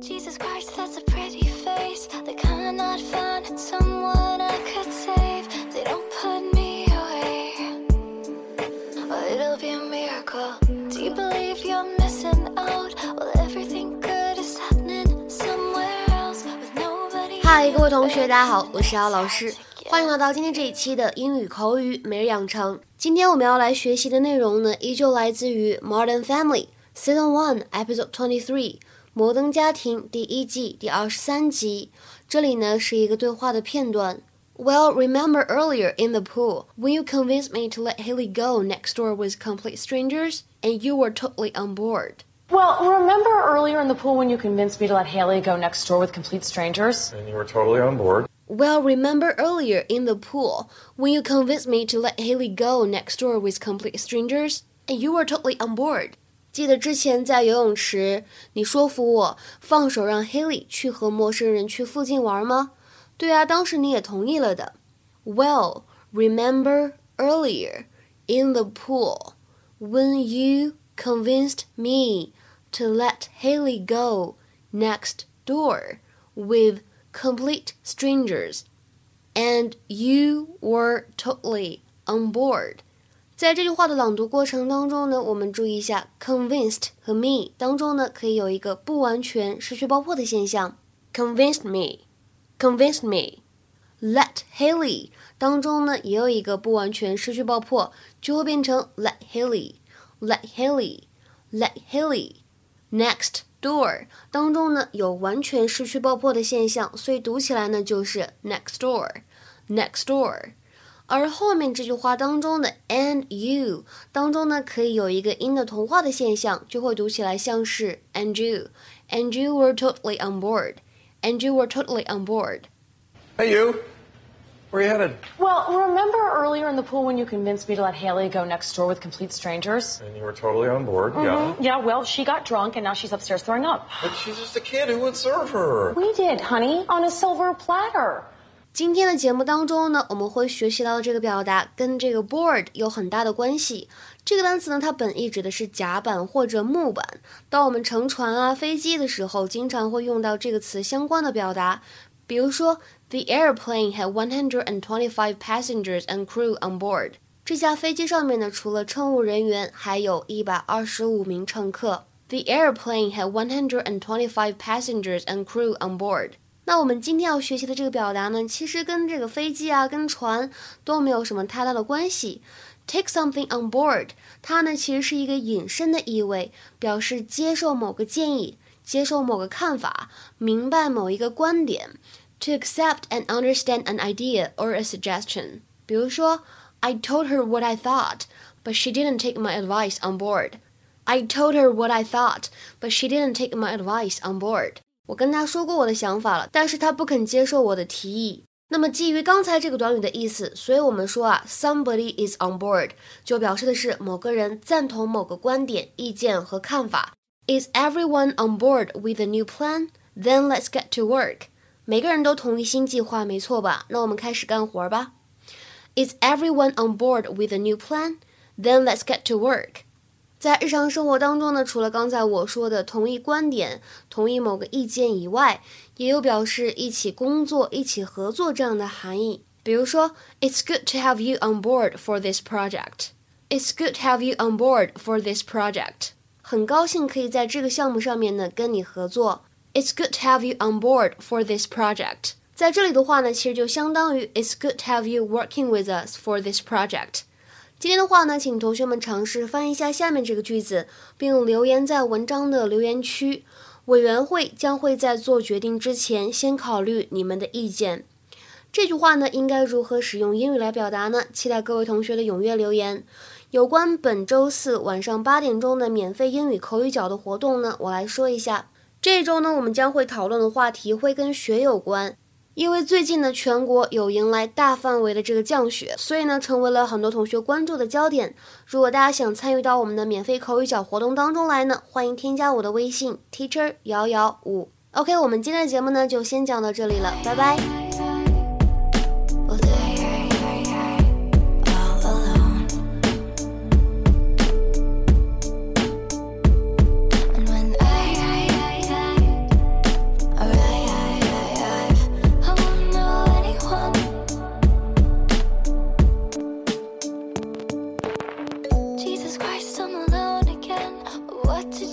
Jesus Christ, that's a pretty face. The kind I'm not find someone I could save. They don't put me away. Well, it'll be a miracle. Do you believe you're missing out? Well, everything good is happening somewhere else with nobody. 嗨，各位同学，大家好，我是姚老师，欢迎来到今天这一期的英语口语每日养成。今天我们要来学习的内容呢，依旧来自于《Modern Family》Season One Episode Twenty Three。摩登家庭第一季第二十三集，这里呢是一个对话的片段。Well, remember earlier in the pool when you convinced me to let Haley go next door with complete strangers, and you were totally on board. Well, remember earlier in the pool when you convinced me to let Haley go next door with complete strangers? And you were totally on board. Well, remember earlier in the pool when you convinced me to let Haley go next door with complete strangers, and you were totally on board. 记得之前在游泳池，你说服我放手让 Haley 去和陌生人去附近玩吗？对啊，当时你也同意了的。Well, remember earlier in the pool when you convinced me to let Haley go next door with complete strangers, and you were totally on board. 在这句话的朗读过程当中呢，我们注意一下，convinced 和 me 当中呢，可以有一个不完全失去爆破的现象。convinced me，convinced me。let Haley 当中呢，也有一个不完全失去爆破，就会变成 let Haley，let Haley，let Haley。next door 当中呢，有完全失去爆破的现象，所以读起来呢就是 next door，next door。而后面这句话当中的 and you 当中呢，可以有一个音的同化的现象，就会读起来像是 and you，and you were totally on board，and you were totally on board。Hey, you. Where you headed? Well, remember earlier in the pool when you convinced me to let Haley go next door with complete strangers? And you were totally on board. Yeah. Mm-hmm. Yeah, well, she got drunk and now she's upstairs throwing up. But she's just a kid. Who would serve her? We did, honey, on a silver platter. 今天的节目当中呢，我们会学习到的这个表达跟这个 board 有很大的关系。这个单词呢，它本意指的是甲板或者木板。当我们乘船啊、飞机的时候，经常会用到这个词相关的表达。比如说，The airplane had one hundred and twenty-five passengers and crew on board。这架飞机上面呢，除了乘务人员，还有一百二十五名乘客。The airplane had one hundred and twenty-five passengers and crew on board。那我们今天要学习的这个表达呢，其实跟这个飞机啊、跟船都没有什么太大的关系。Take something on board，它呢其实是一个引申的意味，表示接受某个建议、接受某个看法、明白某一个观点。To accept and understand an idea or a suggestion。比如说，I told her what I thought, but she didn't take my advice on board. I told her what I thought, but she didn't take my advice on board. 我跟他说过我的想法了，但是他不肯接受我的提议。那么基于刚才这个短语的意思，所以我们说啊，somebody is on board 就表示的是某个人赞同某个观点、意见和看法。Is everyone on board with the new plan? Then let's get to work. 每个人都同意新计划，没错吧？那我们开始干活吧。Is everyone on board with the new plan? Then let's get to work. 在日常生活当中呢，除了刚才我说的同意观点、同意某个意见以外，也有表示一起工作、一起合作这样的含义。比如说，It's good to have you on board for this project. It's good to have you on board for this project. 很高兴可以在这个项目上面呢跟你合作。It's good to have you on board for this project. 在这里的话呢，其实就相当于 It's good to have you working with us for this project. 今天的话呢，请同学们尝试翻译一下下面这个句子，并留言在文章的留言区。委员会将会在做决定之前先考虑你们的意见。这句话呢，应该如何使用英语来表达呢？期待各位同学的踊跃留言。有关本周四晚上八点钟的免费英语口语角的活动呢，我来说一下。这周呢，我们将会讨论的话题会跟雪有关。因为最近呢，全国有迎来大范围的这个降雪，所以呢，成为了很多同学关注的焦点。如果大家想参与到我们的免费口语角活动当中来呢，欢迎添加我的微信 teacher 瑶瑶五。OK，我们今天的节目呢，就先讲到这里了，拜拜。What to